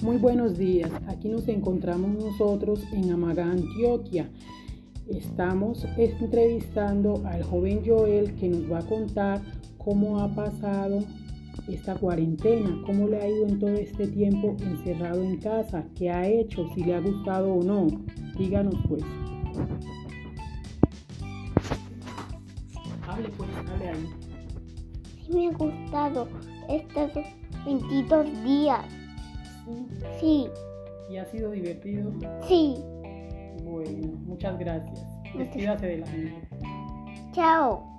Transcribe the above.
Muy buenos días. Aquí nos encontramos nosotros en Amagá, Antioquia. Estamos entrevistando al joven Joel que nos va a contar cómo ha pasado esta cuarentena, cómo le ha ido en todo este tiempo encerrado en casa, qué ha hecho, si le ha gustado o no. Díganos pues. Hable pues, hable ahí. Sí me ha gustado estos 22 días. Sí, ¿Y ha sido divertido? sí. Bueno, muchas gracias. Despídase de la gente. Chao.